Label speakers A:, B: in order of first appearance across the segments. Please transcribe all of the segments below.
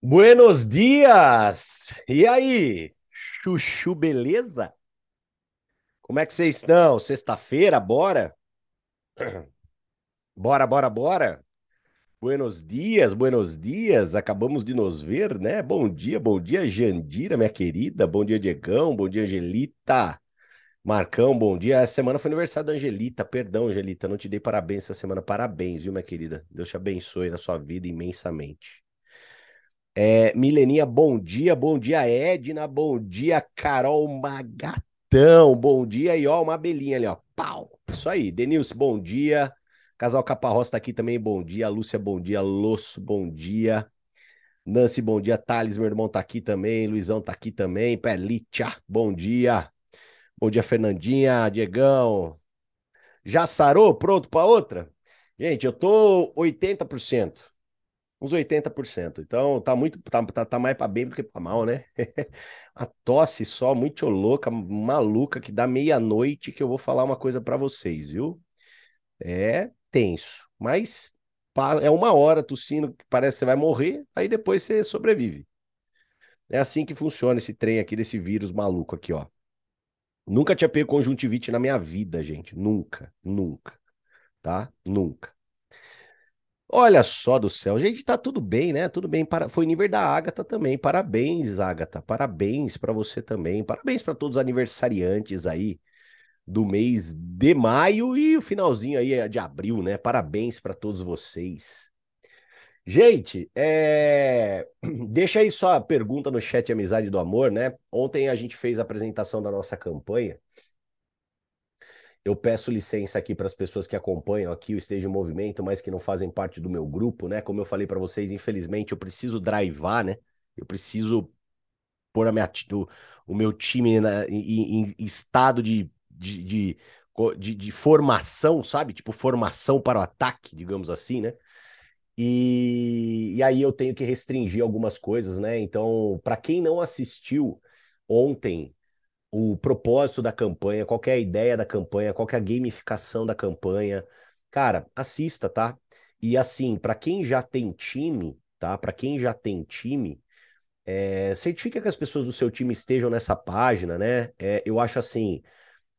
A: Buenos dias! E aí, chuchu, beleza? Como é que vocês estão? Sexta-feira, bora? Bora, bora, bora! Buenos dias, buenos dias! Acabamos de nos ver, né? Bom dia, bom dia, Jandira, minha querida. Bom dia, Diegão. Bom dia, Angelita. Marcão, bom dia. Essa semana foi aniversário da Angelita. Perdão, Angelita, não te dei parabéns essa semana. Parabéns, viu, minha querida? Deus te abençoe na sua vida imensamente. É, Mileninha, bom dia, bom dia, Edna, bom dia, Carol Magatão, bom dia, e ó, uma abelhinha ali, ó, pau, isso aí, Denilson, bom dia, Casal Caparroça tá aqui também, bom dia, Lúcia, bom dia, Losso, bom dia, Nancy, bom dia, Thales, meu irmão tá aqui também, Luizão tá aqui também, Perlitia, bom dia, bom dia, Fernandinha, Diegão, já sarou, pronto para outra? Gente, eu tô 80%. Uns 80%. Então tá muito, tá, tá, tá mais para bem do que para mal, né? A tosse só muito louca, maluca, que dá meia-noite que eu vou falar uma coisa para vocês, viu? É tenso, mas é uma hora tossindo, que parece que você vai morrer, aí depois você sobrevive. É assim que funciona esse trem aqui desse vírus maluco aqui, ó. Nunca tinha pego conjuntivite na minha vida, gente. Nunca, nunca. Tá? Nunca. Olha só do céu, gente, tá tudo bem, né? Tudo bem. Para... Foi nível da Ágata também. Parabéns, Ágata. Parabéns para você também. Parabéns para todos os aniversariantes aí do mês de maio e o finalzinho aí é de abril, né? Parabéns para todos vocês. Gente, é... deixa aí só a pergunta no chat Amizade do Amor, né? Ontem a gente fez a apresentação da nossa campanha eu peço licença aqui para as pessoas que acompanham aqui o Esteja em Movimento, mas que não fazem parte do meu grupo, né? Como eu falei para vocês, infelizmente eu preciso drivar, né? Eu preciso pôr a minha, o, o meu time na, em, em, estado de, de, de, de, de formação, sabe? Tipo, formação para o ataque, digamos assim, né? E, e aí eu tenho que restringir algumas coisas, né? Então, para quem não assistiu ontem o propósito da campanha, qual é a ideia da campanha, qual é a gamificação da campanha. Cara, assista, tá? E assim, para quem já tem time, tá? Para quem já tem time, é, certifica que as pessoas do seu time estejam nessa página, né? É, eu acho assim,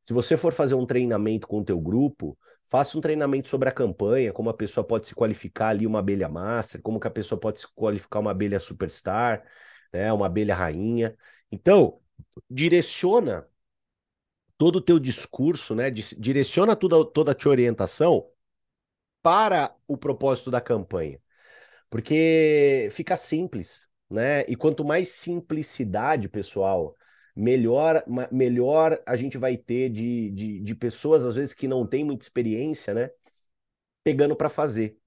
A: se você for fazer um treinamento com o teu grupo, faça um treinamento sobre a campanha, como a pessoa pode se qualificar ali uma abelha master, como que a pessoa pode se qualificar uma abelha superstar, né? Uma abelha rainha. Então, direciona todo o teu discurso, né? Direciona toda, toda a tua orientação para o propósito da campanha. Porque fica simples, né? E quanto mais simplicidade, pessoal, melhor, melhor a gente vai ter de, de, de pessoas, às vezes, que não têm muita experiência, né? Pegando para fazer,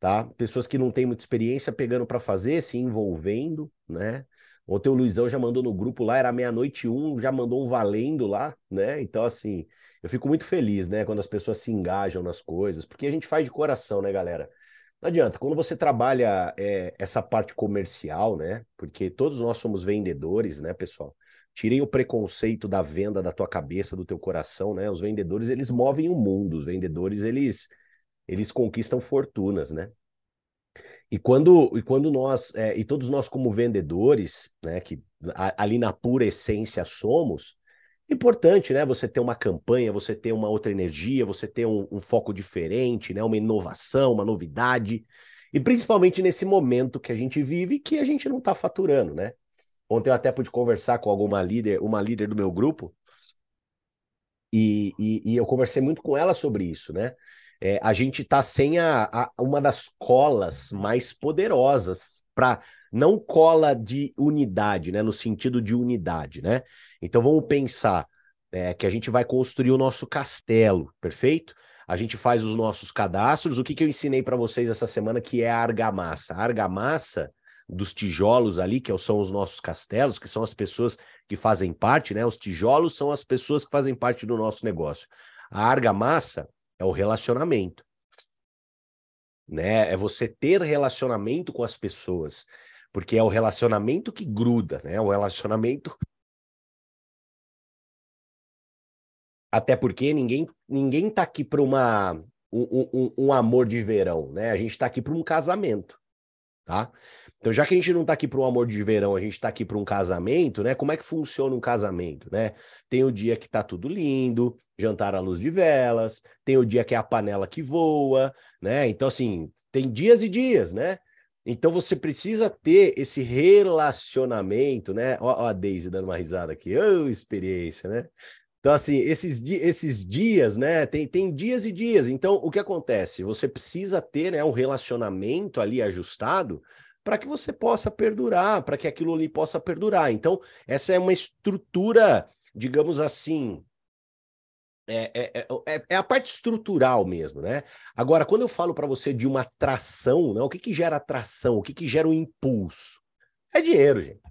A: tá? Pessoas que não têm muita experiência pegando para fazer, se envolvendo, né? Ontem o Luizão já mandou no grupo lá, era meia-noite um, já mandou um valendo lá, né? Então, assim, eu fico muito feliz, né, quando as pessoas se engajam nas coisas, porque a gente faz de coração, né, galera? Não adianta, quando você trabalha é, essa parte comercial, né? Porque todos nós somos vendedores, né, pessoal? Tirem o preconceito da venda da tua cabeça, do teu coração, né? Os vendedores, eles movem o mundo, os vendedores, eles, eles conquistam fortunas, né? E quando, e quando nós, é, e todos nós como vendedores, né, que a, ali na pura essência somos, importante, né, você ter uma campanha, você ter uma outra energia, você ter um, um foco diferente, né, uma inovação, uma novidade, e principalmente nesse momento que a gente vive que a gente não está faturando, né? Ontem eu até pude conversar com alguma líder, uma líder do meu grupo, e, e, e eu conversei muito com ela sobre isso, né? É, a gente está sem a, a, uma das colas mais poderosas para não cola de unidade, né? No sentido de unidade, né? Então vamos pensar é, que a gente vai construir o nosso castelo, perfeito? A gente faz os nossos cadastros. O que, que eu ensinei para vocês essa semana que é a argamassa? A argamassa dos tijolos ali, que são os nossos castelos, que são as pessoas que fazem parte, né? Os tijolos são as pessoas que fazem parte do nosso negócio. A argamassa é o relacionamento. Né? É você ter relacionamento com as pessoas, porque é o relacionamento que gruda, né? O relacionamento Até porque ninguém ninguém tá aqui para uma um, um, um, amor de verão, né? A gente está aqui para um casamento. Tá? Então, já que a gente não tá aqui para um amor de verão, a gente tá aqui para um casamento, né? Como é que funciona um casamento, né? Tem o dia que tá tudo lindo, jantar à luz de velas, tem o dia que é a panela que voa, né? Então, assim, tem dias e dias, né? Então você precisa ter esse relacionamento, né? Ó, ó a Daisy dando uma risada aqui, oh, experiência, né? Então, assim, esses, esses dias, né? Tem, tem dias e dias. Então, o que acontece? Você precisa ter né, um relacionamento ali ajustado para que você possa perdurar, para que aquilo ali possa perdurar. Então, essa é uma estrutura, digamos assim, é, é, é, é, a parte estrutural mesmo, né? Agora, quando eu falo para você de uma atração, né, o que, que gera atração? O que, que gera o um impulso? É dinheiro, gente.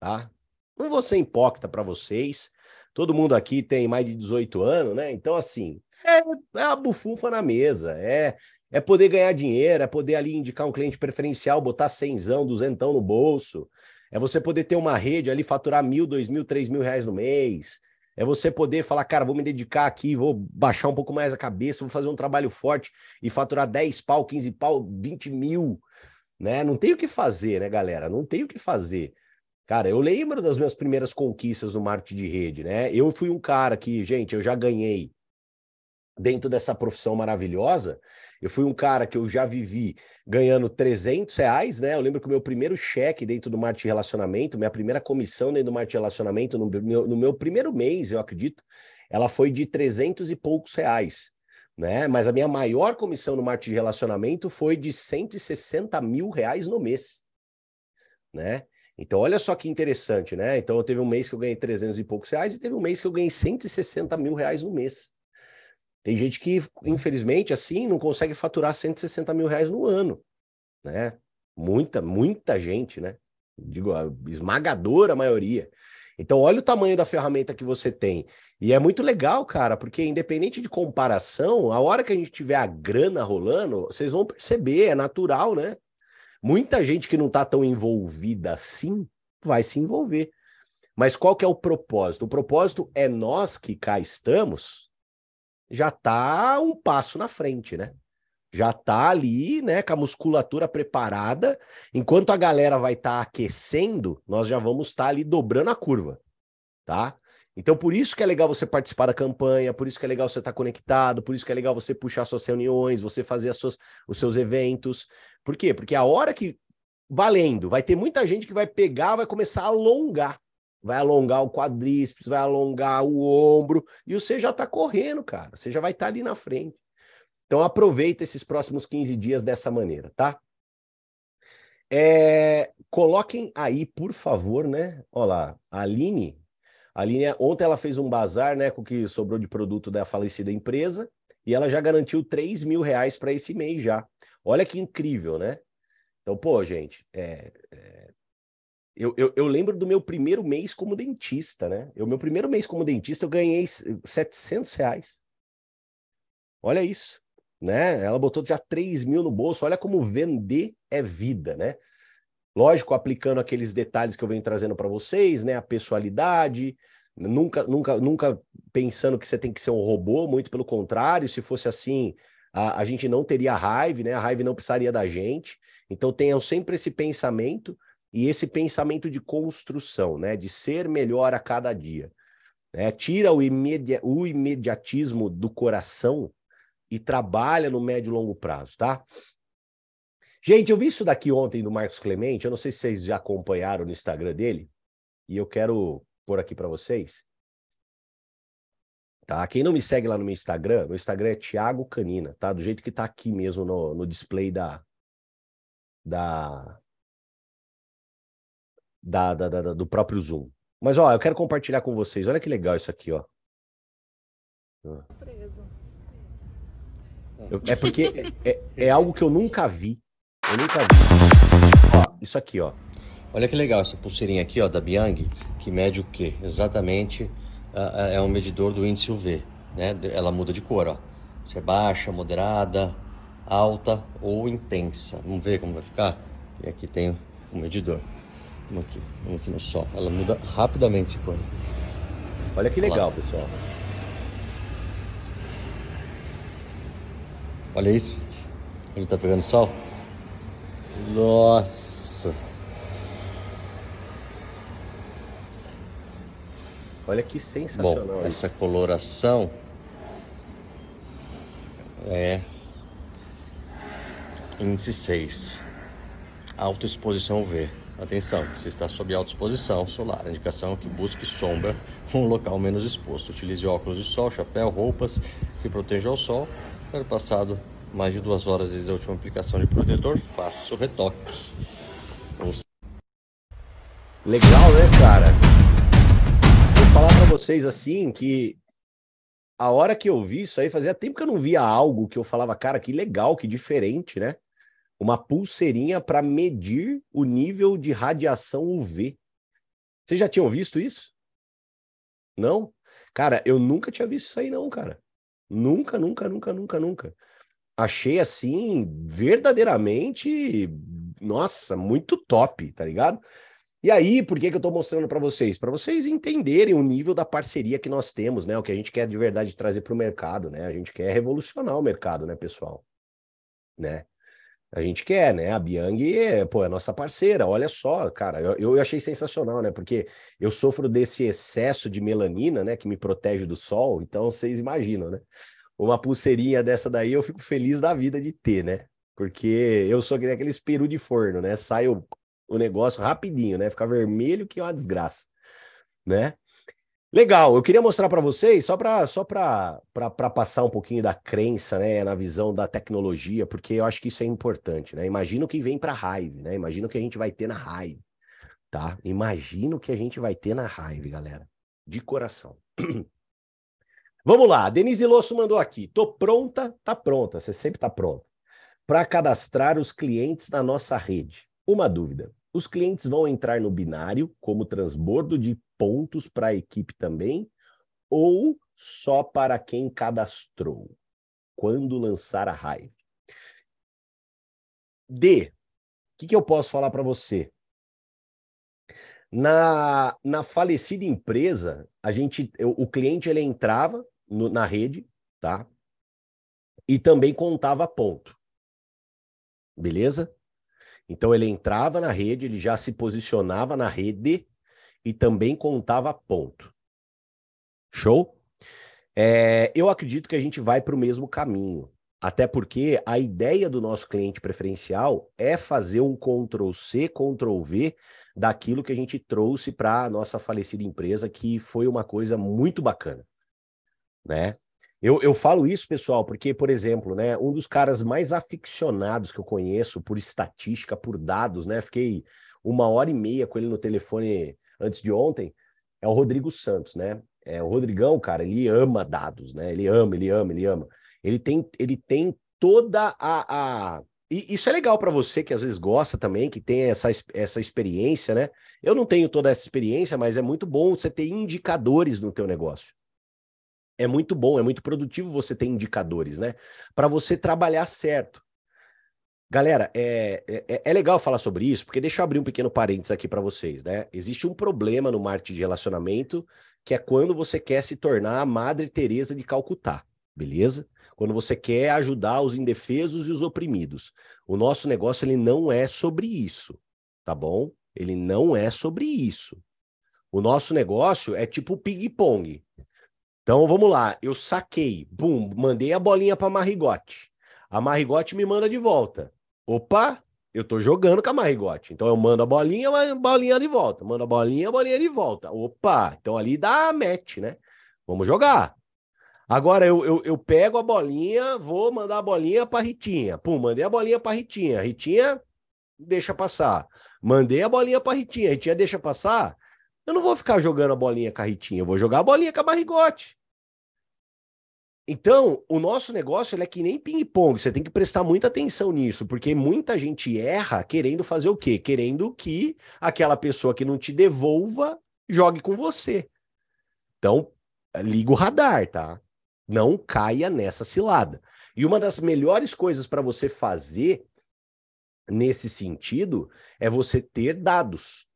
A: Tá? Não vou ser hipócrita para vocês. Todo mundo aqui tem mais de 18 anos, né? Então, assim, é, é a bufufa na mesa. É, é poder ganhar dinheiro, é poder ali indicar um cliente preferencial, botar cenzão, duzentão no bolso. É você poder ter uma rede ali, faturar mil, dois mil, três mil reais no mês. É você poder falar, cara, vou me dedicar aqui, vou baixar um pouco mais a cabeça, vou fazer um trabalho forte e faturar 10 pau, 15 pau, 20 mil, né? Não tem o que fazer, né, galera? Não tem o que fazer. Cara, eu lembro das minhas primeiras conquistas no marketing de rede, né? Eu fui um cara que, gente, eu já ganhei dentro dessa profissão maravilhosa, eu fui um cara que eu já vivi ganhando 300 reais, né? Eu lembro que o meu primeiro cheque dentro do marketing relacionamento, minha primeira comissão dentro do marketing relacionamento, no meu, no meu primeiro mês, eu acredito, ela foi de 300 e poucos reais, né? Mas a minha maior comissão no marketing de relacionamento foi de 160 mil reais no mês, né? Então, olha só que interessante, né? Então, eu teve um mês que eu ganhei 300 e poucos reais e teve um mês que eu ganhei 160 mil reais no mês. Tem gente que, infelizmente, assim, não consegue faturar 160 mil reais no ano, né? Muita, muita gente, né? Digo, a esmagadora maioria. Então, olha o tamanho da ferramenta que você tem. E é muito legal, cara, porque independente de comparação, a hora que a gente tiver a grana rolando, vocês vão perceber, é natural, né? Muita gente que não tá tão envolvida assim vai se envolver. Mas qual que é o propósito? O propósito é nós que cá estamos já está um passo na frente, né? Já está ali, né, com a musculatura preparada. Enquanto a galera vai estar tá aquecendo, nós já vamos estar tá ali dobrando a curva, tá? Então, por isso que é legal você participar da campanha, por isso que é legal você estar tá conectado, por isso que é legal você puxar suas reuniões, você fazer as suas, os seus eventos. Por quê? Porque a hora que, valendo, vai ter muita gente que vai pegar, vai começar a alongar vai alongar o quadríceps, vai alongar o ombro, e você já está correndo, cara. Você já vai estar tá ali na frente. Então aproveita esses próximos 15 dias dessa maneira, tá? É, coloquem aí, por favor, né? Olha lá, a Aline, a Aline, ontem ela fez um bazar, né, com o que sobrou de produto da falecida empresa, e ela já garantiu 3 mil reais para esse mês já. Olha que incrível, né? Então, pô, gente, é, é, eu, eu, eu, lembro do meu primeiro mês como dentista, né? O meu primeiro mês como dentista eu ganhei 700 reais. Olha isso, né? Ela botou já 3 mil no bolso. Olha como vender é vida, né? Lógico, aplicando aqueles detalhes que eu venho trazendo para vocês, né? A pessoalidade, nunca, nunca, nunca pensando que você tem que ser um robô, muito pelo contrário. Se fosse assim, a, a gente não teria raiva, né? A raiva não precisaria da gente. Então tenham sempre esse pensamento e esse pensamento de construção, né, de ser melhor a cada dia. Né? Tira o, imedi o imediatismo do coração e trabalha no médio e longo prazo, tá? Gente, eu vi isso daqui ontem do Marcos Clemente, eu não sei se vocês já acompanharam no Instagram dele, e eu quero pôr aqui para vocês. Tá? Quem não me segue lá no meu Instagram, meu Instagram é Thiago Canina, tá? Do jeito que tá aqui mesmo no, no display da, da, da, da, da, do próprio Zoom. Mas, ó, eu quero compartilhar com vocês. Olha que legal isso aqui, ó. Eu, é porque é, é, é, algo que eu nunca vi. Eu nunca vi. Ó, isso aqui, ó.
B: Olha que legal essa pulseirinha aqui, ó, da Biang, que mede o quê? Exatamente uh, é um medidor do índice UV, né? Ela muda de cor, ó. Se é baixa, moderada, alta ou intensa. Vamos ver como vai ficar? E aqui tem o medidor. Vamos aqui, vamos aqui no sol. Ela muda rapidamente quando.
A: Olha que legal, Olha pessoal.
B: Olha isso, Ele tá pegando sol. Nossa.
A: Olha que sensacional.
B: Bom, essa coloração é índice 6. Autoexposição V. Atenção, você está sob autoexposição solar. A indicação é que busque sombra, um local menos exposto. Utilize óculos de sol, chapéu, roupas que protejam ao sol. Para passado mais de duas horas desde a última aplicação de protetor, faça o retoque. Vamos...
A: Legal, né, cara? Vou falar para vocês assim que a hora que eu vi isso aí, fazia tempo que eu não via algo que eu falava, cara, que legal, que diferente, né? Uma pulseirinha para medir o nível de radiação UV. Vocês já tinham visto isso? Não? Cara, eu nunca tinha visto isso aí, não, cara. Nunca, nunca, nunca, nunca, nunca. Achei assim, verdadeiramente, nossa, muito top, tá ligado? E aí, por que, que eu estou mostrando para vocês? Para vocês entenderem o nível da parceria que nós temos, né? O que a gente quer de verdade trazer para o mercado, né? A gente quer revolucionar o mercado, né, pessoal? Né? A gente quer, né? A Biang, é, pô, é nossa parceira. Olha só, cara, eu, eu achei sensacional, né? Porque eu sofro desse excesso de melanina, né? Que me protege do sol. Então, vocês imaginam, né? Uma pulseirinha dessa daí, eu fico feliz da vida de ter, né? Porque eu sou aquele peru de forno, né? Saio o negócio rapidinho, né? Ficar vermelho que é uma desgraça, né? Legal, eu queria mostrar para vocês, só para só para passar um pouquinho da crença, né, na visão da tecnologia, porque eu acho que isso é importante, né? Imagina o que vem para Hive, né? Imagina o que a gente vai ter na Hive, tá? Imagina o que a gente vai ter na Hive, galera. De coração. Vamos lá, Denise Losso mandou aqui. Tô pronta, tá pronta, você sempre tá pronta. Para cadastrar os clientes na nossa rede. Uma dúvida: os clientes vão entrar no binário como transbordo de pontos para a equipe também? Ou só para quem cadastrou? Quando lançar a Hive? D. O que, que eu posso falar para você? Na, na falecida empresa, a gente, eu, o cliente ele entrava no, na rede, tá? E também contava ponto. Beleza? Então ele entrava na rede, ele já se posicionava na rede e também contava ponto. Show? É, eu acredito que a gente vai para o mesmo caminho. Até porque a ideia do nosso cliente preferencial é fazer um Ctrl C, Ctrl V daquilo que a gente trouxe para a nossa falecida empresa, que foi uma coisa muito bacana. Né? Eu, eu falo isso, pessoal, porque, por exemplo, né, um dos caras mais aficionados que eu conheço por estatística, por dados, né? Fiquei uma hora e meia com ele no telefone antes de ontem, é o Rodrigo Santos, né? É, o Rodrigão, cara, ele ama dados, né? Ele ama, ele ama, ele ama. Ele tem, ele tem toda a, a... E isso é legal para você que às vezes gosta também, que tem essa, essa experiência, né? Eu não tenho toda essa experiência, mas é muito bom você ter indicadores no teu negócio é muito bom, é muito produtivo você ter indicadores, né? Para você trabalhar certo. Galera, é, é, é, legal falar sobre isso, porque deixa eu abrir um pequeno parênteses aqui para vocês, né? Existe um problema no marketing de relacionamento, que é quando você quer se tornar a Madre Teresa de Calcutá, beleza? Quando você quer ajudar os indefesos e os oprimidos. O nosso negócio ele não é sobre isso, tá bom? Ele não é sobre isso. O nosso negócio é tipo ping-pong. Então vamos lá, eu saquei, bum, mandei a bolinha para Marigote. A Marigote me manda de volta. Opa, eu tô jogando com a Marigote. Então eu mando a bolinha, a bolinha de volta. Mando a bolinha, a bolinha de volta. Opa, então ali dá match, né? Vamos jogar. Agora eu, eu, eu pego a bolinha, vou mandar a bolinha para Ritinha. Pum, mandei a bolinha para Ritinha. Ritinha deixa passar. Mandei a bolinha para Ritinha. Ritinha deixa passar. Eu não vou ficar jogando a bolinha com a Ritinha, eu vou jogar a bolinha com a barrigote. Então, o nosso negócio é que nem ping-pong, você tem que prestar muita atenção nisso, porque muita gente erra querendo fazer o quê? Querendo que aquela pessoa que não te devolva jogue com você. Então, liga o radar, tá? Não caia nessa cilada. E uma das melhores coisas para você fazer nesse sentido é você ter dados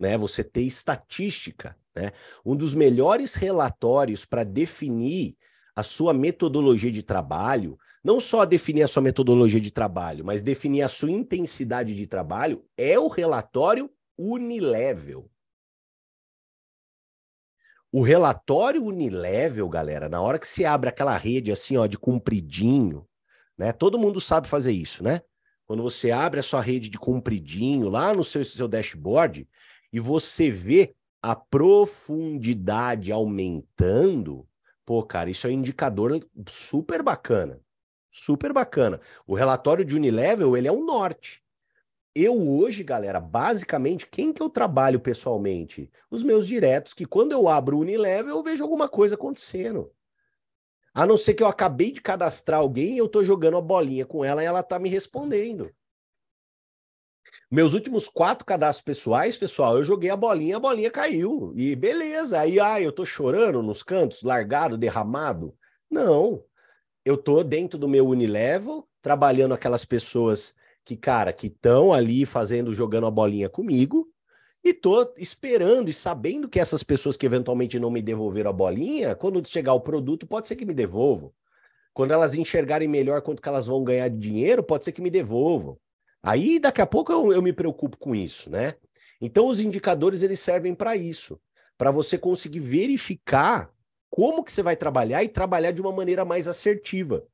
A: né? Você ter estatística, né? Um dos melhores relatórios para definir a sua metodologia de trabalho, não só definir a sua metodologia de trabalho, mas definir a sua intensidade de trabalho, é o relatório Unilevel. O relatório Unilevel, galera, na hora que você abre aquela rede assim, ó, de compridinho, né? Todo mundo sabe fazer isso, né? Quando você abre a sua rede de compridinho lá no seu, seu dashboard e você vê a profundidade aumentando, pô, cara, isso é um indicador super bacana. Super bacana. O relatório de Unilevel, ele é um norte. Eu hoje, galera, basicamente, quem que eu trabalho pessoalmente? Os meus diretos, que quando eu abro o Unilevel, eu vejo alguma coisa acontecendo. A não ser que eu acabei de cadastrar alguém e eu tô jogando a bolinha com ela e ela tá me respondendo. Meus últimos quatro cadastros pessoais, pessoal, eu joguei a bolinha, a bolinha caiu. E beleza. Aí, ah, eu tô chorando nos cantos, largado, derramado. Não eu tô dentro do meu Unilevel, trabalhando aquelas pessoas que, cara, que estão ali fazendo, jogando a bolinha comigo, e tô esperando e sabendo que essas pessoas que eventualmente não me devolveram a bolinha, quando chegar o produto, pode ser que me devolvam. Quando elas enxergarem melhor quanto que elas vão ganhar de dinheiro, pode ser que me devolvam. Aí, daqui a pouco, eu, eu me preocupo com isso, né? Então, os indicadores, eles servem para isso, para você conseguir verificar como que você vai trabalhar e trabalhar de uma maneira mais assertiva.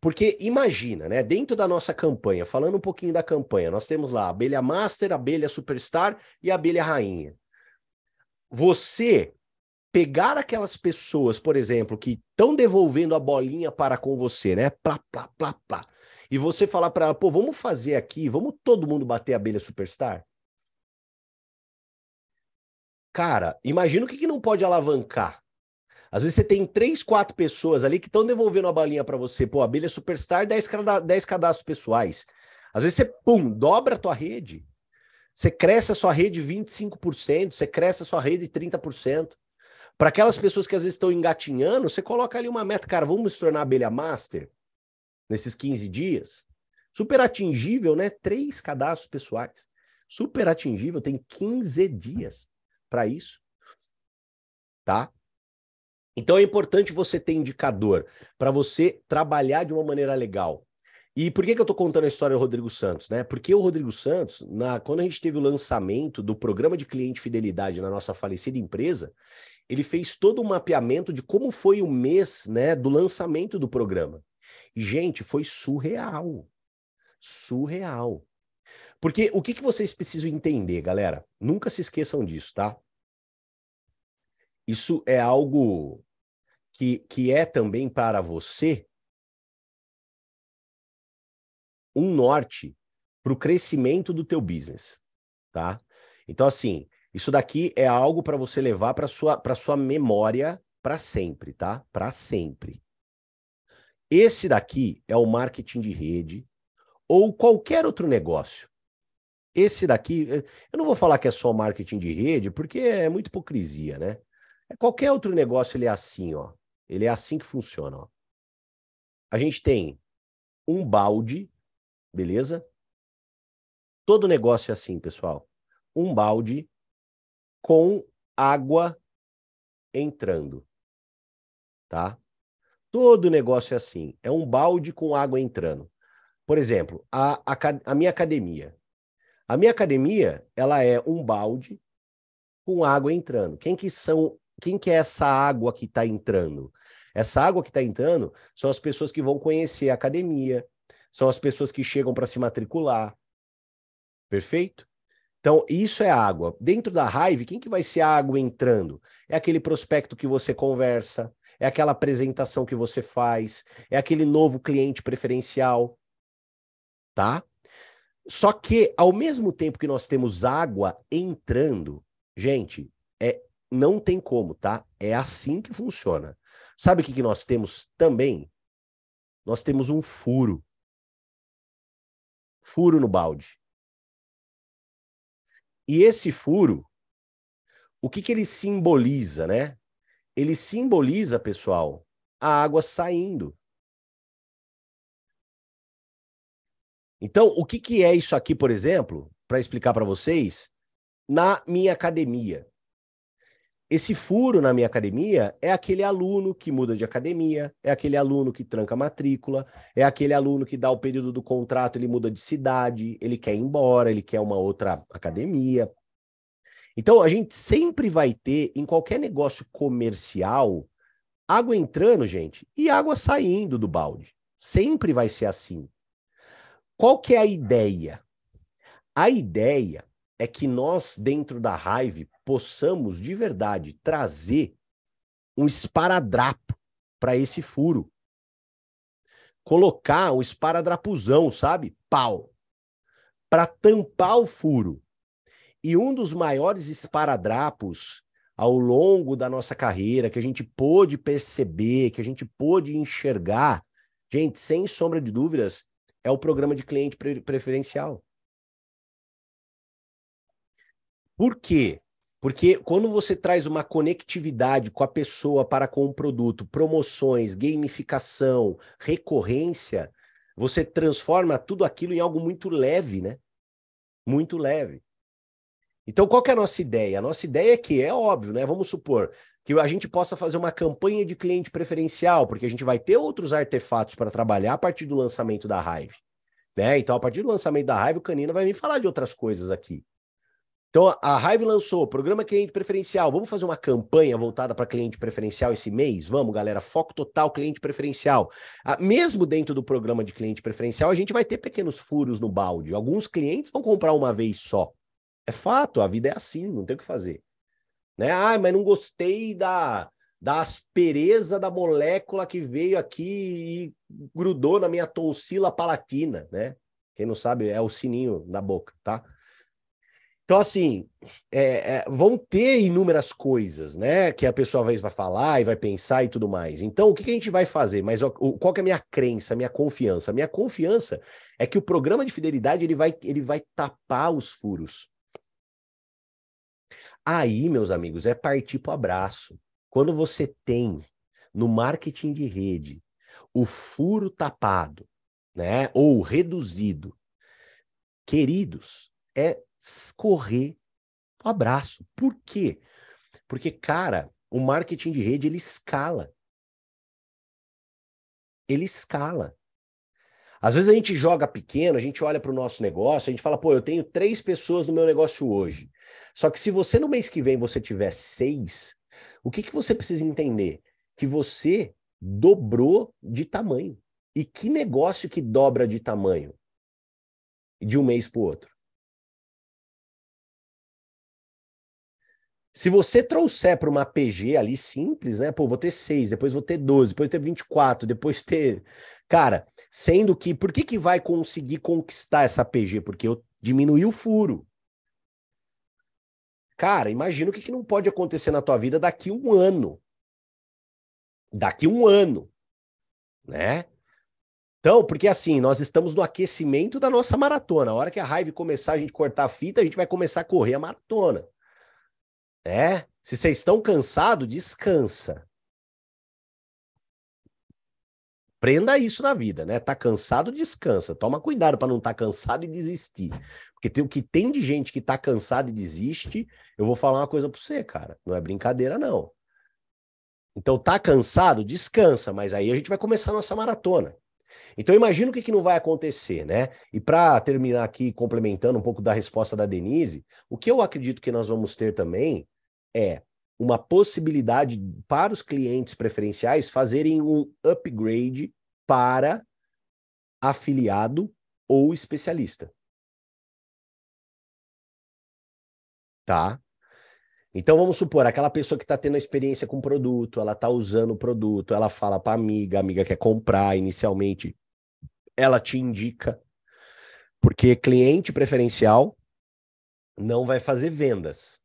A: Porque imagina, né, dentro da nossa campanha, falando um pouquinho da campanha, nós temos lá a abelha master, a abelha superstar e a abelha rainha. Você pegar aquelas pessoas, por exemplo, que estão devolvendo a bolinha para com você, né? Plá, plá, plá, plá. E você falar para ela, pô, vamos fazer aqui, vamos todo mundo bater a abelha superstar? Cara, imagina o que, que não pode alavancar às vezes você tem três, quatro pessoas ali que estão devolvendo a balinha para você. Pô, abelha superstar, 10, 10 cadastros pessoais. Às vezes você, pum, dobra a tua rede. Você cresce a sua rede 25%, você cresce a sua rede 30%. Para aquelas pessoas que às vezes estão engatinhando, você coloca ali uma meta, cara, vamos se tornar abelha master nesses 15 dias. Super atingível, né? Três cadastros pessoais. Super atingível, tem 15 dias para isso. Tá? Então é importante você ter indicador para você trabalhar de uma maneira legal. E por que, que eu estou contando a história do Rodrigo Santos? Né? Porque o Rodrigo Santos, na, quando a gente teve o lançamento do programa de cliente fidelidade na nossa falecida empresa, ele fez todo um mapeamento de como foi o mês né, do lançamento do programa. Gente, foi surreal. Surreal. Porque o que, que vocês precisam entender, galera? Nunca se esqueçam disso, tá? Isso é algo que, que é também para você um norte para o crescimento do teu business, tá? Então, assim, isso daqui é algo para você levar para sua para sua memória para sempre, tá? Para sempre. Esse daqui é o marketing de rede ou qualquer outro negócio. Esse daqui, eu não vou falar que é só marketing de rede, porque é muita hipocrisia, né? É qualquer outro negócio ele é assim, ó. Ele é assim que funciona. Ó. A gente tem um balde, beleza? Todo negócio é assim, pessoal. Um balde com água entrando, tá? Todo negócio é assim. É um balde com água entrando. Por exemplo, a, a, a minha academia. A minha academia, ela é um balde com água entrando. Quem que são quem que é essa água que está entrando? Essa água que está entrando são as pessoas que vão conhecer a academia, são as pessoas que chegam para se matricular. Perfeito? Então, isso é água. Dentro da Hive, quem que vai ser a água entrando? É aquele prospecto que você conversa, é aquela apresentação que você faz, é aquele novo cliente preferencial, tá? Só que, ao mesmo tempo que nós temos água entrando, gente, é não tem como, tá? É assim que funciona. Sabe o que, que nós temos também? Nós temos um furo. Furo no balde. E esse furo, o que, que ele simboliza, né? Ele simboliza, pessoal, a água saindo. Então, o que, que é isso aqui, por exemplo, para explicar para vocês, na minha academia? esse furo na minha academia é aquele aluno que muda de academia, é aquele aluno que tranca a matrícula, é aquele aluno que dá o período do contrato, ele muda de cidade, ele quer ir embora, ele quer uma outra academia. Então, a gente sempre vai ter, em qualquer negócio comercial, água entrando, gente, e água saindo do balde. Sempre vai ser assim. Qual que é a ideia? A ideia é que nós, dentro da Hive, possamos de verdade trazer um esparadrapo para esse furo. Colocar um esparadrapuzão, sabe? Pau. Para tampar o furo. E um dos maiores esparadrapos ao longo da nossa carreira, que a gente pôde perceber, que a gente pôde enxergar, gente, sem sombra de dúvidas, é o programa de cliente preferencial. Por quê? Porque quando você traz uma conectividade com a pessoa para com o produto, promoções, gamificação, recorrência, você transforma tudo aquilo em algo muito leve, né? Muito leve. Então, qual é a nossa ideia? A nossa ideia é que é óbvio, né? Vamos supor que a gente possa fazer uma campanha de cliente preferencial, porque a gente vai ter outros artefatos para trabalhar a partir do lançamento da Hive. Né? Então, a partir do lançamento da Hive, o Canino vai vir falar de outras coisas aqui. Então, a Hive lançou programa cliente preferencial. Vamos fazer uma campanha voltada para cliente preferencial esse mês? Vamos, galera. Foco total cliente preferencial. Ah, mesmo dentro do programa de cliente preferencial, a gente vai ter pequenos furos no balde. Alguns clientes vão comprar uma vez só. É fato, a vida é assim, não tem o que fazer. Né? Ah, mas não gostei da, da aspereza da molécula que veio aqui e grudou na minha tonsila palatina, né? Quem não sabe é o sininho da boca, tá? Então, assim, é, é, vão ter inúmeras coisas, né? Que a pessoa vai, vai falar e vai pensar e tudo mais. Então, o que, que a gente vai fazer? Mas o, qual é a minha crença, a minha confiança? A minha confiança é que o programa de fidelidade ele vai, ele vai tapar os furos. Aí, meus amigos, é partir para o abraço. Quando você tem no marketing de rede o furo tapado, né, ou reduzido, queridos, é correr o abraço. Por quê? Porque, cara, o marketing de rede ele escala. Ele escala. Às vezes a gente joga pequeno, a gente olha para o nosso negócio, a gente fala, pô, eu tenho três pessoas no meu negócio hoje. Só que se você no mês que vem você tiver seis, o que, que você precisa entender? Que você dobrou de tamanho. E que negócio que dobra de tamanho? De um mês para o outro. Se você trouxer para uma PG ali simples, né? Pô, vou ter 6, depois vou ter 12, depois ter 24, depois ter. Cara, sendo que. Por que, que vai conseguir conquistar essa PG? Porque eu diminui o furo. Cara, imagina o que, que não pode acontecer na tua vida daqui um ano. Daqui um ano. Né? Então, porque assim, nós estamos no aquecimento da nossa maratona. A hora que a raiva começar a gente cortar a fita, a gente vai começar a correr a maratona. É, se vocês estão cansados, descansa. Prenda isso na vida, né? Tá cansado, descansa. Toma cuidado para não estar tá cansado e desistir. Porque tem o que tem de gente que tá cansado e desiste, eu vou falar uma coisa para você, cara. Não é brincadeira, não. Então, tá cansado? Descansa, mas aí a gente vai começar a nossa maratona. Então, imagina o que, que não vai acontecer, né? E para terminar aqui, complementando um pouco da resposta da Denise, o que eu acredito que nós vamos ter também é uma possibilidade para os clientes preferenciais fazerem um upgrade para afiliado ou especialista. Tá? Então vamos supor, aquela pessoa que está tendo experiência com o produto, ela está usando o produto, ela fala para amiga, a amiga quer comprar inicialmente, ela te indica, porque cliente preferencial não vai fazer vendas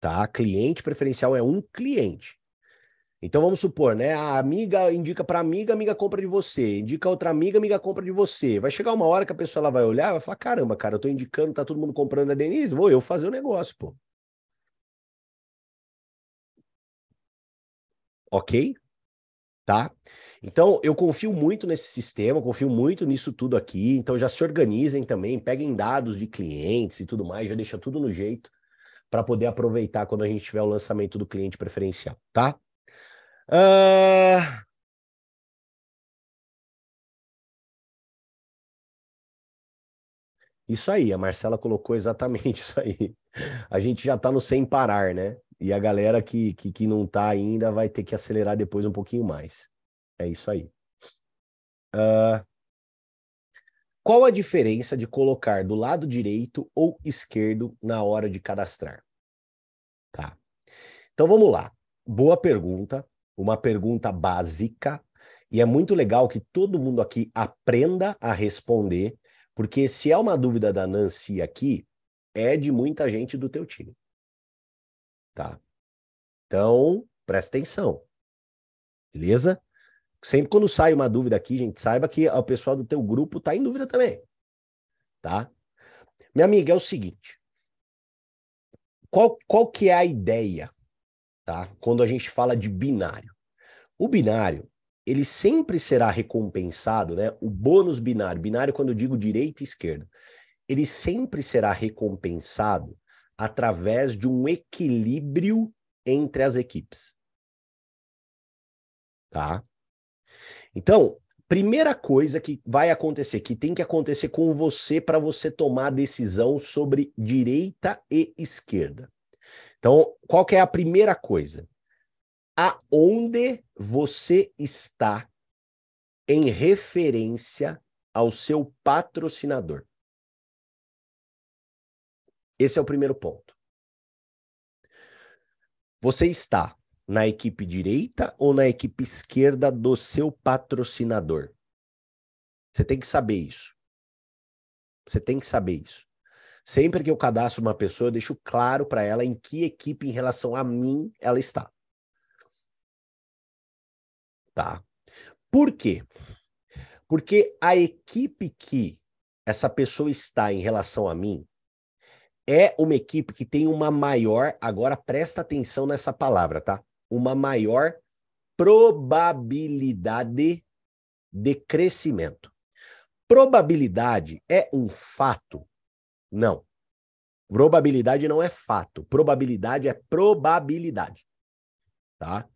A: tá? Cliente preferencial é um cliente. Então vamos supor, né? A amiga indica para amiga, amiga compra de você, indica outra amiga, amiga compra de você. Vai chegar uma hora que a pessoa ela vai olhar, vai falar: "Caramba, cara, eu tô indicando, tá todo mundo comprando a Denise, vou eu fazer o negócio, pô". OK? Tá? Então, eu confio muito nesse sistema, confio muito nisso tudo aqui. Então, já se organizem também, peguem dados de clientes e tudo mais, já deixa tudo no jeito para poder aproveitar quando a gente tiver o lançamento do cliente preferencial, tá? Uh... Isso aí, a Marcela colocou exatamente isso aí. A gente já está no sem parar, né? E a galera que, que, que não está ainda vai ter que acelerar depois um pouquinho mais. É isso aí. Uh, qual a diferença de colocar do lado direito ou esquerdo na hora de cadastrar? Tá. Então vamos lá. Boa pergunta, uma pergunta básica, e é muito legal que todo mundo aqui aprenda a responder porque se é uma dúvida da Nancy aqui, é de muita gente do teu time. Tá? Então, presta atenção. Beleza? Sempre quando sai uma dúvida aqui, gente, saiba que o pessoal do teu grupo tá em dúvida também. Tá? Minha amiga, é o seguinte. Qual, qual que é a ideia, tá? Quando a gente fala de binário. O binário, ele sempre será recompensado, né? O bônus binário, binário quando eu digo direita e esquerda, ele sempre será recompensado através de um equilíbrio entre as equipes. Tá? Então, primeira coisa que vai acontecer, que tem que acontecer com você para você tomar a decisão sobre direita e esquerda. Então, qual que é a primeira coisa? aonde você está em referência ao seu patrocinador. Esse é o primeiro ponto. Você está na equipe direita ou na equipe esquerda do seu patrocinador? Você tem que saber isso. Você tem que saber isso. Sempre que eu cadastro uma pessoa, eu deixo claro para ela em que equipe em relação a mim ela está. Tá. Por quê? Porque a equipe que essa pessoa está em relação a mim é uma equipe que tem uma maior, agora presta atenção nessa palavra, tá? Uma maior probabilidade de crescimento. Probabilidade é um fato? Não. Probabilidade não é fato. Probabilidade é probabilidade. Tá?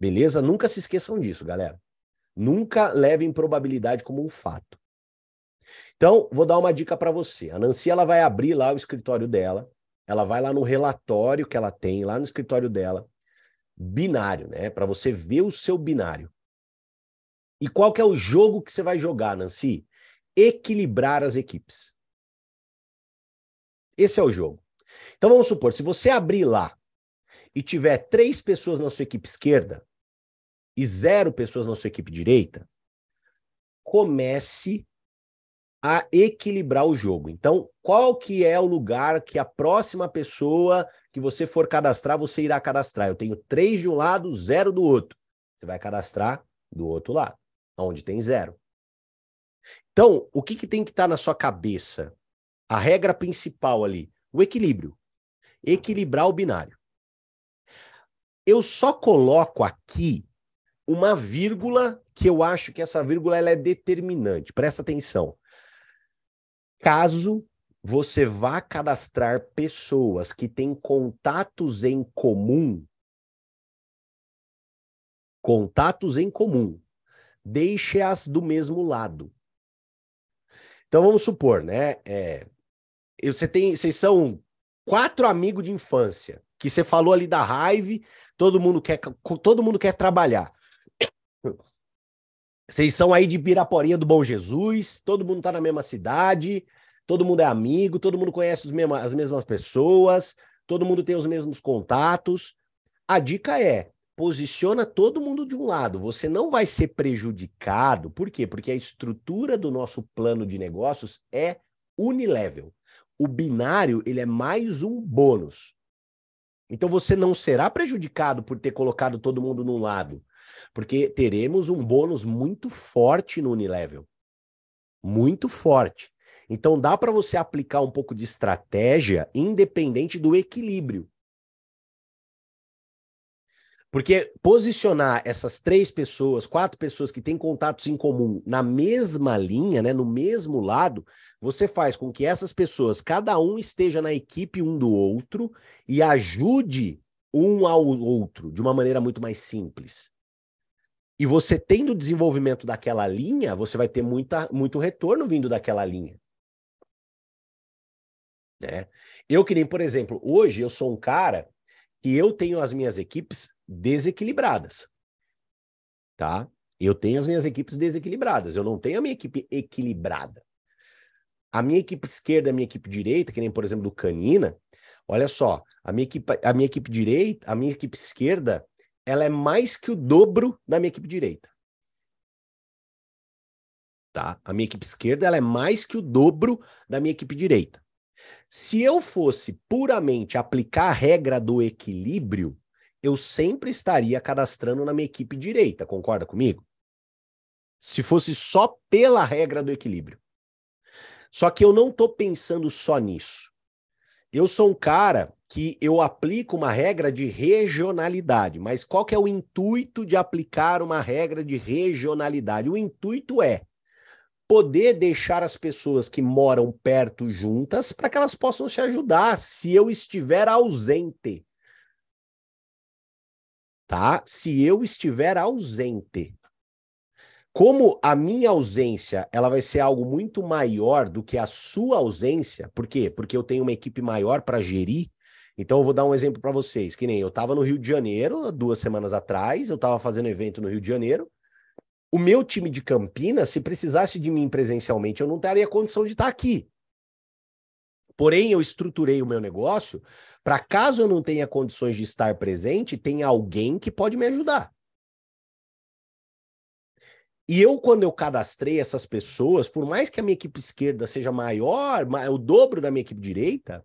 A: Beleza? Nunca se esqueçam disso, galera. Nunca levem probabilidade como um fato. Então, vou dar uma dica para você. A Nancy ela vai abrir lá o escritório dela, ela vai lá no relatório que ela tem lá no escritório dela, binário, né, para você ver o seu binário. E qual que é o jogo que você vai jogar, Nancy? Equilibrar as equipes. Esse é o jogo. Então vamos supor, se você abrir lá e tiver três pessoas na sua equipe esquerda, e zero pessoas na sua equipe direita, comece a equilibrar o jogo. Então, qual que é o lugar que a próxima pessoa que você for cadastrar, você irá cadastrar? Eu tenho três de um lado, zero do outro. Você vai cadastrar do outro lado, onde tem zero. Então, o que, que tem que estar tá na sua cabeça? A regra principal ali, o equilíbrio. Equilibrar o binário. Eu só coloco aqui uma vírgula que eu acho que essa vírgula ela é determinante. Presta atenção. Caso você vá cadastrar pessoas que têm contatos em comum, contatos em comum, deixe-as do mesmo lado. Então vamos supor, né? É, você tem, vocês são quatro amigos de infância que você falou ali da raiva, todo mundo quer, todo mundo quer trabalhar. Vocês são aí de Piraporinha do Bom Jesus, todo mundo tá na mesma cidade, todo mundo é amigo, todo mundo conhece as mesmas pessoas, todo mundo tem os mesmos contatos. A dica é: posiciona todo mundo de um lado. Você não vai ser prejudicado. Por quê? Porque a estrutura do nosso plano de negócios é unilevel. O binário, ele é mais um bônus. Então você não será prejudicado por ter colocado todo mundo num lado porque teremos um bônus muito forte no Unilevel. Muito forte. Então dá para você aplicar um pouco de estratégia independente do equilíbrio. Porque posicionar essas três pessoas, quatro pessoas que têm contatos em comum na mesma linha, né, no mesmo lado, você faz com que essas pessoas, cada um esteja na equipe um do outro e ajude um ao outro de uma maneira muito mais simples. E você tendo o desenvolvimento daquela linha, você vai ter muita, muito retorno vindo daquela linha. Né? Eu que nem, por exemplo, hoje eu sou um cara que eu tenho as minhas equipes desequilibradas. Tá? Eu tenho as minhas equipes desequilibradas. Eu não tenho a minha equipe equilibrada. A minha equipe esquerda, a minha equipe direita, que nem, por exemplo, do Canina, olha só, a minha equipe, a minha equipe direita, a minha equipe esquerda, ela é mais que o dobro da minha equipe direita. Tá? A minha equipe esquerda, ela é mais que o dobro da minha equipe direita. Se eu fosse puramente aplicar a regra do equilíbrio, eu sempre estaria cadastrando na minha equipe direita, concorda comigo? Se fosse só pela regra do equilíbrio. Só que eu não estou pensando só nisso. Eu sou um cara que eu aplico uma regra de regionalidade, mas qual que é o intuito de aplicar uma regra de regionalidade? O intuito é poder deixar as pessoas que moram perto juntas para que elas possam te ajudar se eu estiver ausente. Tá? Se eu estiver ausente. Como a minha ausência, ela vai ser algo muito maior do que a sua ausência, por quê? Porque eu tenho uma equipe maior para gerir. Então eu vou dar um exemplo para vocês, que nem eu estava no Rio de Janeiro duas semanas atrás, eu estava fazendo evento no Rio de Janeiro, o meu time de Campinas, se precisasse de mim presencialmente, eu não teria condição de estar aqui. Porém, eu estruturei o meu negócio para caso eu não tenha condições de estar presente, tem alguém que pode me ajudar. E eu, quando eu cadastrei essas pessoas, por mais que a minha equipe esquerda seja maior, o dobro da minha equipe direita,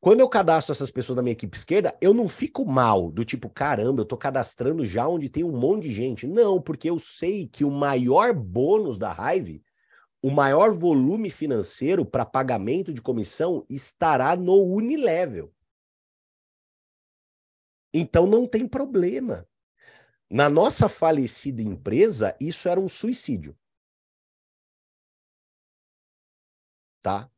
A: quando eu cadastro essas pessoas da minha equipe esquerda, eu não fico mal, do tipo, caramba, eu tô cadastrando já onde tem um monte de gente. Não, porque eu sei que o maior bônus da Hive, o maior volume financeiro para pagamento de comissão estará no Unilevel. Então não tem problema. Na nossa falecida empresa, isso era um suicídio. Tá?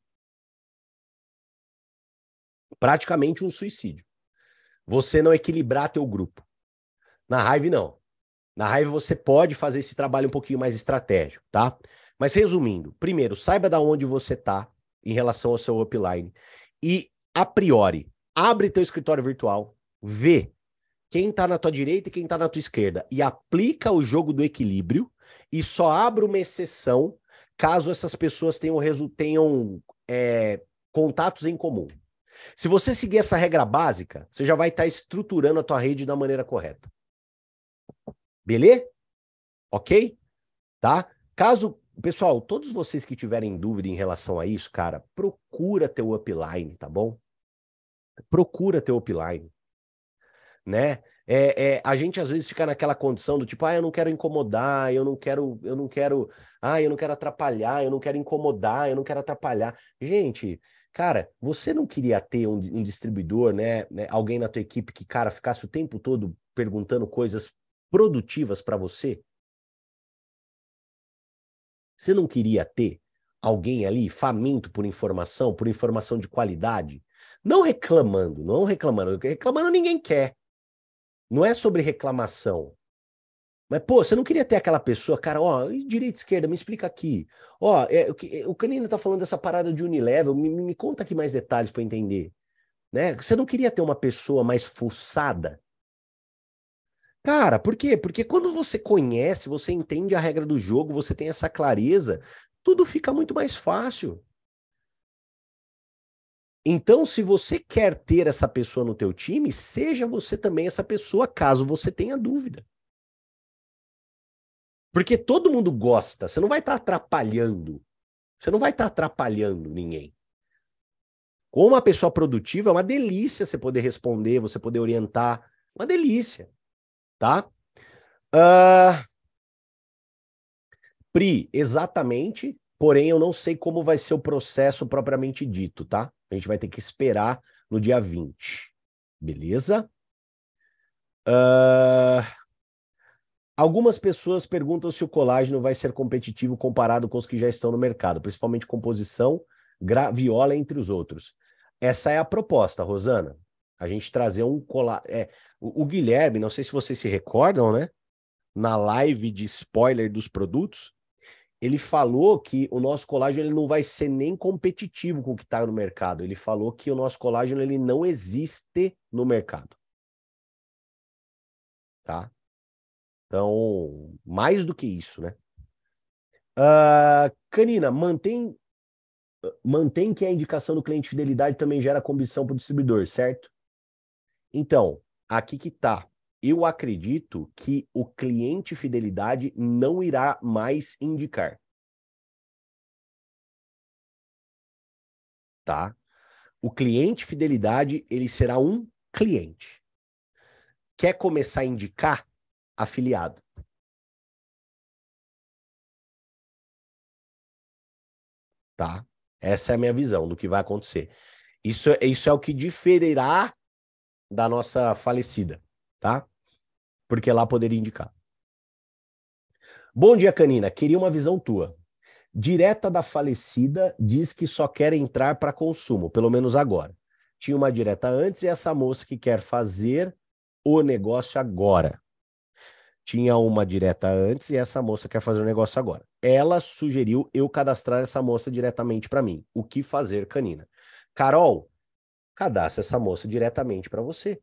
A: praticamente um suicídio. Você não equilibrar teu grupo. Na raiva, não. Na raiva, você pode fazer esse trabalho um pouquinho mais estratégico, tá? Mas resumindo, primeiro, saiba da onde você tá em relação ao seu upline. E, a priori, abre teu escritório virtual, vê quem tá na tua direita e quem tá na tua esquerda e aplica o jogo do equilíbrio e só abre uma exceção caso essas pessoas tenham, tenham é, contatos em comum. Se você seguir essa regra básica, você já vai estar tá estruturando a tua rede da maneira correta. Beleza? Ok? Tá? Caso, pessoal, todos vocês que tiverem dúvida em relação a isso, cara, procura teu upline, tá bom? Procura teu upline. Né? É, é, a gente às vezes fica naquela condição do tipo, ah, eu não quero incomodar, eu não quero, eu não quero, ah, eu não quero atrapalhar, eu não quero incomodar, eu não quero atrapalhar. Gente, Cara, você não queria ter um, um distribuidor, né, né, Alguém na tua equipe que, cara, ficasse o tempo todo perguntando coisas produtivas para você? Você não queria ter alguém ali faminto por informação, por informação de qualidade? Não reclamando, não reclamando. Reclamando ninguém quer. Não é sobre reclamação. Mas, pô, você não queria ter aquela pessoa, cara, ó, direita, esquerda, me explica aqui. Ó, é, o, o Canino tá falando dessa parada de Unilevel, me, me conta aqui mais detalhes para entender. Né? Você não queria ter uma pessoa mais fuçada? Cara, por quê? Porque quando você conhece, você entende a regra do jogo, você tem essa clareza, tudo fica muito mais fácil. Então, se você quer ter essa pessoa no teu time, seja você também essa pessoa, caso você tenha dúvida. Porque todo mundo gosta, você não vai estar tá atrapalhando. Você não vai estar tá atrapalhando ninguém. Com uma pessoa produtiva, é uma delícia você poder responder, você poder orientar. Uma delícia. Tá? Uh... Pri, exatamente. Porém, eu não sei como vai ser o processo propriamente dito, tá? A gente vai ter que esperar no dia 20. Beleza? Uh... Algumas pessoas perguntam se o colágeno vai ser competitivo comparado com os que já estão no mercado, principalmente composição, graviola, entre os outros. Essa é a proposta, Rosana. A gente trazer um colágeno. É, o, o Guilherme, não sei se vocês se recordam, né? Na live de spoiler dos produtos, ele falou que o nosso colágeno ele não vai ser nem competitivo com o que está no mercado. Ele falou que o nosso colágeno ele não existe no mercado. Tá? Então, mais do que isso, né? Uh, Canina, mantém, mantém que a indicação do cliente fidelidade também gera comissão para o distribuidor, certo? Então, aqui que tá. Eu acredito que o cliente fidelidade não irá mais indicar. Tá? O cliente fidelidade, ele será um cliente. Quer começar a indicar? afiliado. Tá? Essa é a minha visão do que vai acontecer. Isso, é, isso é o que diferirá da nossa falecida, tá? Porque lá poderia indicar. Bom dia, Canina. Queria uma visão tua. Direta da falecida diz que só quer entrar para consumo, pelo menos agora. Tinha uma direta antes e essa moça que quer fazer o negócio agora. Tinha uma direta antes e essa moça quer fazer o negócio agora. Ela sugeriu eu cadastrar essa moça diretamente para mim. O que fazer, Canina? Carol, cadastra essa moça diretamente para você.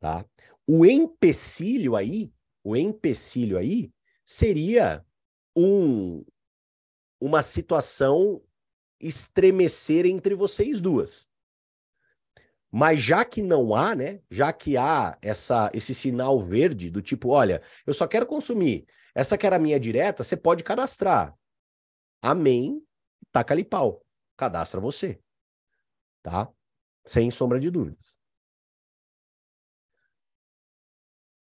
A: Tá? O empecilho aí, o empecilho aí seria um uma situação estremecer entre vocês duas. Mas já que não há, né? Já que há essa, esse sinal verde do tipo, olha, eu só quero consumir. Essa que era a minha direta, você pode cadastrar. Amém. Taca ali pau. Cadastra você. Tá? Sem sombra de dúvidas.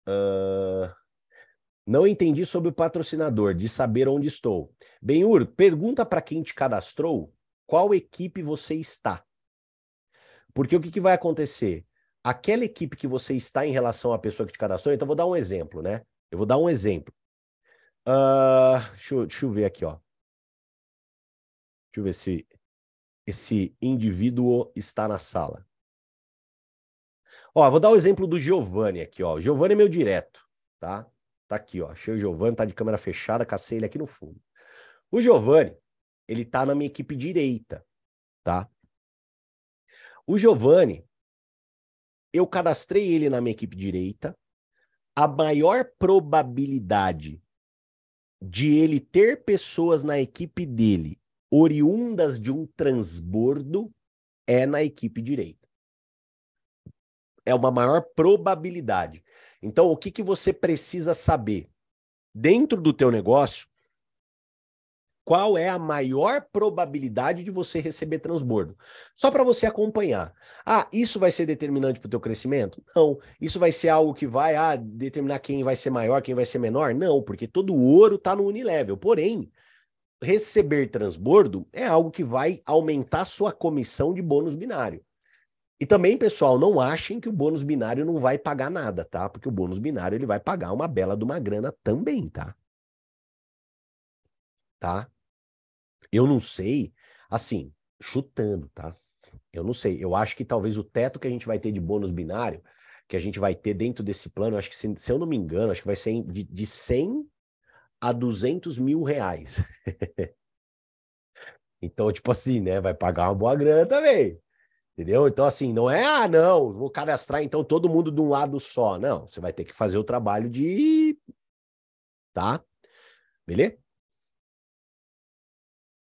A: Uh... Não entendi sobre o patrocinador, de saber onde estou. Benhur, pergunta para quem te cadastrou qual equipe você está. Porque o que, que vai acontecer? Aquela equipe que você está em relação à pessoa que te cadastrou, então vou dar um exemplo, né? Eu vou dar um exemplo. Uh, deixa, eu, deixa eu ver aqui, ó. Deixa eu ver se esse indivíduo está na sala. Ó, vou dar o exemplo do Giovanni aqui, ó. O Giovanni é meu direto, tá? Tá aqui, ó. Achei o Giovanni, tá de câmera fechada, cacei ele aqui no fundo. O Giovanni, ele tá na minha equipe direita, tá? O Giovanni, eu cadastrei ele na minha equipe direita. A maior probabilidade de ele ter pessoas na equipe dele oriundas de um transbordo é na equipe direita. É uma maior probabilidade. Então, o que, que você precisa saber? Dentro do teu negócio, qual é a maior probabilidade de você receber transbordo. Só para você acompanhar. Ah, isso vai ser determinante para o teu crescimento? Não. Isso vai ser algo que vai ah, determinar quem vai ser maior, quem vai ser menor? Não, porque todo ouro está no unilevel. Porém, receber transbordo é algo que vai aumentar sua comissão de bônus binário. E também, pessoal, não achem que o bônus binário não vai pagar nada, tá? Porque o bônus binário ele vai pagar uma bela de uma grana também, tá? Tá? Eu não sei, assim, chutando, tá? Eu não sei. Eu acho que talvez o teto que a gente vai ter de bônus binário, que a gente vai ter dentro desse plano, acho que, se, se eu não me engano, acho que vai ser de, de 100 a 200 mil reais. então, tipo assim, né? Vai pagar uma boa grana também. Entendeu? Então, assim, não é, ah, não, vou cadastrar então todo mundo de um lado só. Não, você vai ter que fazer o trabalho de. Tá? Beleza?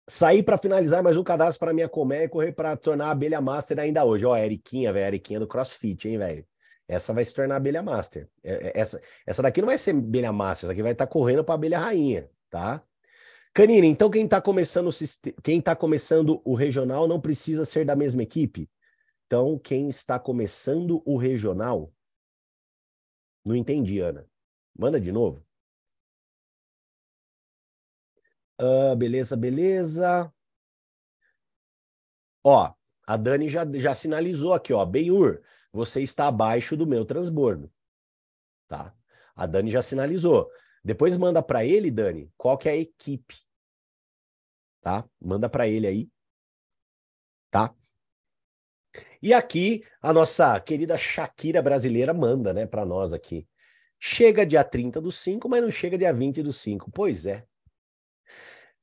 A: Sair para finalizar mais um cadastro para minha colmeia e correr para tornar a abelha master ainda hoje. Ó, a Eriquinha, velho, a Eriquinha do CrossFit, hein, velho? Essa vai se tornar abelha master. É, é, essa, essa daqui não vai ser abelha master, essa aqui vai estar tá correndo para abelha rainha, tá? Canine, então quem está começando o quem tá começando o regional não precisa ser da mesma equipe? Então, quem está começando o regional? Não entendi, Ana. Manda de novo. Uh, beleza, beleza. Ó, a Dani já, já sinalizou aqui, ó. Benhur, você está abaixo do meu transbordo. Tá? A Dani já sinalizou. Depois manda para ele, Dani, qual que é a equipe. Tá? Manda para ele aí. Tá? E aqui a nossa querida Shakira brasileira manda, né, para nós aqui. Chega dia 30 do 5, mas não chega dia 20 do 5. Pois é.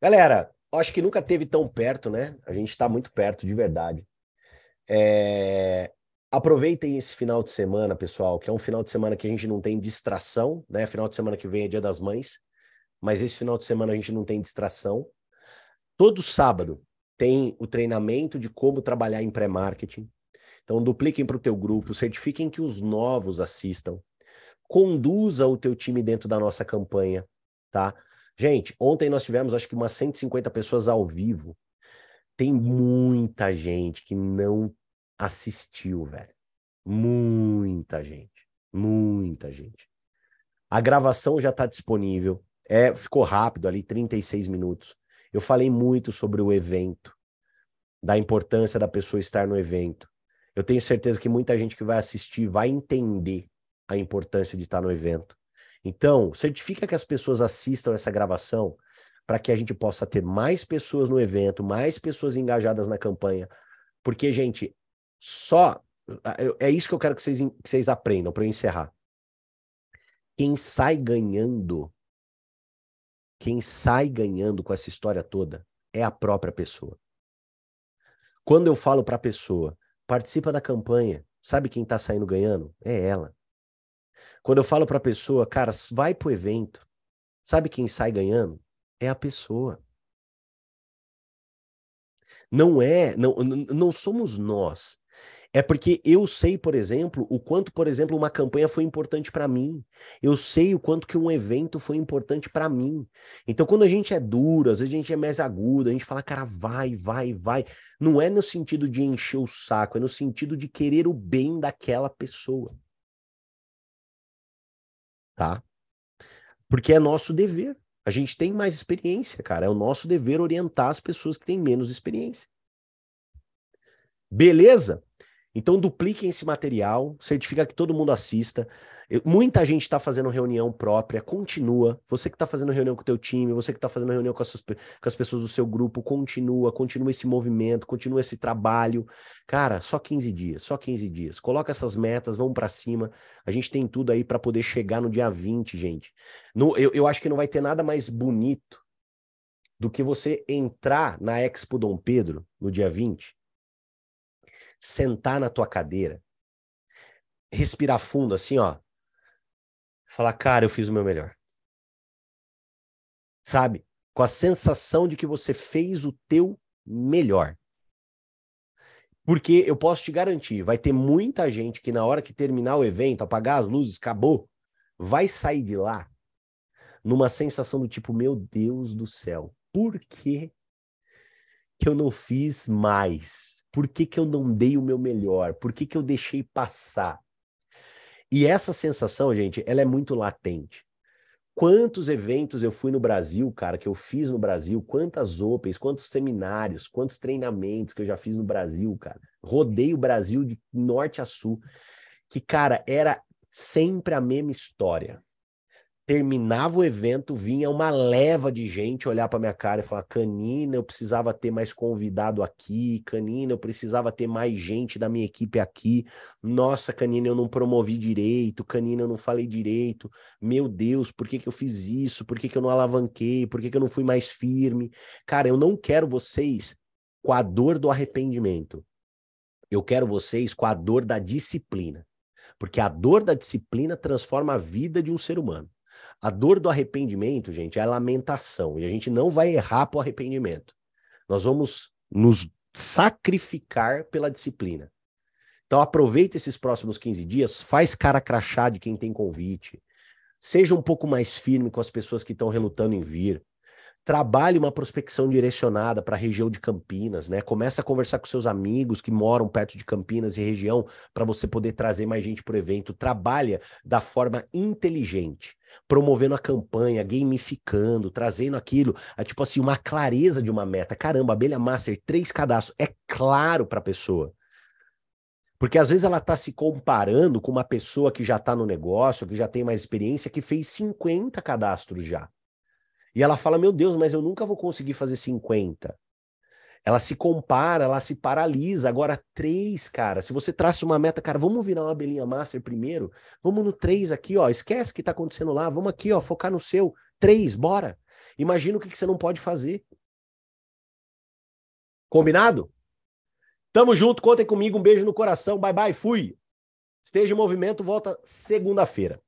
A: Galera, acho que nunca teve tão perto, né? A gente está muito perto, de verdade. É... Aproveitem esse final de semana, pessoal, que é um final de semana que a gente não tem distração, né? Final de semana que vem é Dia das Mães, mas esse final de semana a gente não tem distração. Todo sábado tem o treinamento de como trabalhar em pré-marketing. Então, dupliquem para o teu grupo, certifiquem que os novos assistam. Conduza o teu time dentro da nossa campanha, tá? Gente, ontem nós tivemos acho que umas 150 pessoas ao vivo. Tem muita gente que não assistiu, velho. Muita gente. Muita gente. A gravação já está disponível. É, ficou rápido ali, 36 minutos. Eu falei muito sobre o evento, da importância da pessoa estar no evento. Eu tenho certeza que muita gente que vai assistir vai entender a importância de estar no evento. Então, certifica que as pessoas assistam essa gravação para que a gente possa ter mais pessoas no evento, mais pessoas engajadas na campanha. Porque, gente, só. É isso que eu quero que vocês, que vocês aprendam para eu encerrar. Quem sai ganhando, quem sai ganhando com essa história toda é a própria pessoa. Quando eu falo para a pessoa, participa da campanha, sabe quem está saindo ganhando? É ela. Quando eu falo para a pessoa, cara, vai pro evento, sabe quem sai ganhando? É a pessoa. Não é, não, não somos nós. É porque eu sei, por exemplo, o quanto, por exemplo, uma campanha foi importante para mim. Eu sei o quanto que um evento foi importante para mim. Então, quando a gente é duro, às vezes a gente é mais agudo, a gente fala, cara, vai, vai, vai. Não é no sentido de encher o saco, é no sentido de querer o bem daquela pessoa. Tá? Porque é nosso dever. A gente tem mais experiência, cara. É o nosso dever orientar as pessoas que têm menos experiência. Beleza? Então dupliquem esse material, certifica que todo mundo assista. Eu, muita gente está fazendo reunião própria, continua. Você que está fazendo reunião com o teu time, você que está fazendo reunião com as, suas, com as, pessoas do seu grupo, continua, continua esse movimento, continua esse trabalho. Cara, só 15 dias, só 15 dias. Coloca essas metas, vamos para cima. A gente tem tudo aí para poder chegar no dia 20, gente. No, eu, eu acho que não vai ter nada mais bonito do que você entrar na Expo Dom Pedro no dia 20 sentar na tua cadeira, respirar fundo assim, ó. Falar, cara, eu fiz o meu melhor. Sabe? Com a sensação de que você fez o teu melhor. Porque eu posso te garantir, vai ter muita gente que na hora que terminar o evento, apagar as luzes, acabou, vai sair de lá numa sensação do tipo, meu Deus do céu, por que que eu não fiz mais? Por que, que eu não dei o meu melhor? Por que, que eu deixei passar? E essa sensação, gente, ela é muito latente. Quantos eventos eu fui no Brasil, cara, que eu fiz no Brasil, quantas opens, quantos seminários, quantos treinamentos que eu já fiz no Brasil, cara. Rodei o Brasil de norte a sul, que, cara, era sempre a mesma história terminava o evento, vinha uma leva de gente olhar para minha cara e falar: Canina, eu precisava ter mais convidado aqui, Canina, eu precisava ter mais gente da minha equipe aqui. Nossa, Canina, eu não promovi direito, Canina, eu não falei direito. Meu Deus, por que, que eu fiz isso? Por que, que eu não alavanquei? Por que, que eu não fui mais firme? Cara, eu não quero vocês com a dor do arrependimento. Eu quero vocês com a dor da disciplina. Porque a dor da disciplina transforma a vida de um ser humano. A dor do arrependimento, gente, é a lamentação. E a gente não vai errar para o arrependimento. Nós vamos nos sacrificar pela disciplina. Então aproveita esses próximos 15 dias, faz cara crachá de quem tem convite. Seja um pouco mais firme com as pessoas que estão relutando em vir. Trabalhe uma prospecção direcionada para a região de Campinas, né? Começa a conversar com seus amigos que moram perto de Campinas e região para você poder trazer mais gente para o evento. Trabalha da forma inteligente, promovendo a campanha, gamificando, trazendo aquilo, a, tipo assim, uma clareza de uma meta. Caramba, abelha master, três cadastros, é claro para a pessoa. Porque às vezes ela está se comparando com uma pessoa que já está no negócio, que já tem mais experiência, que fez 50 cadastros já. E ela fala: Meu Deus, mas eu nunca vou conseguir fazer 50. Ela se compara, ela se paralisa. Agora, três, cara. Se você traça uma meta, cara, vamos virar uma abelhinha master primeiro. Vamos no três aqui, ó. Esquece o que tá acontecendo lá. Vamos aqui, ó, focar no seu. Três, bora. Imagina o que, que você não pode fazer. Combinado? Tamo junto, contem comigo. Um beijo no coração. Bye, bye. Fui. Esteja em movimento, volta segunda-feira.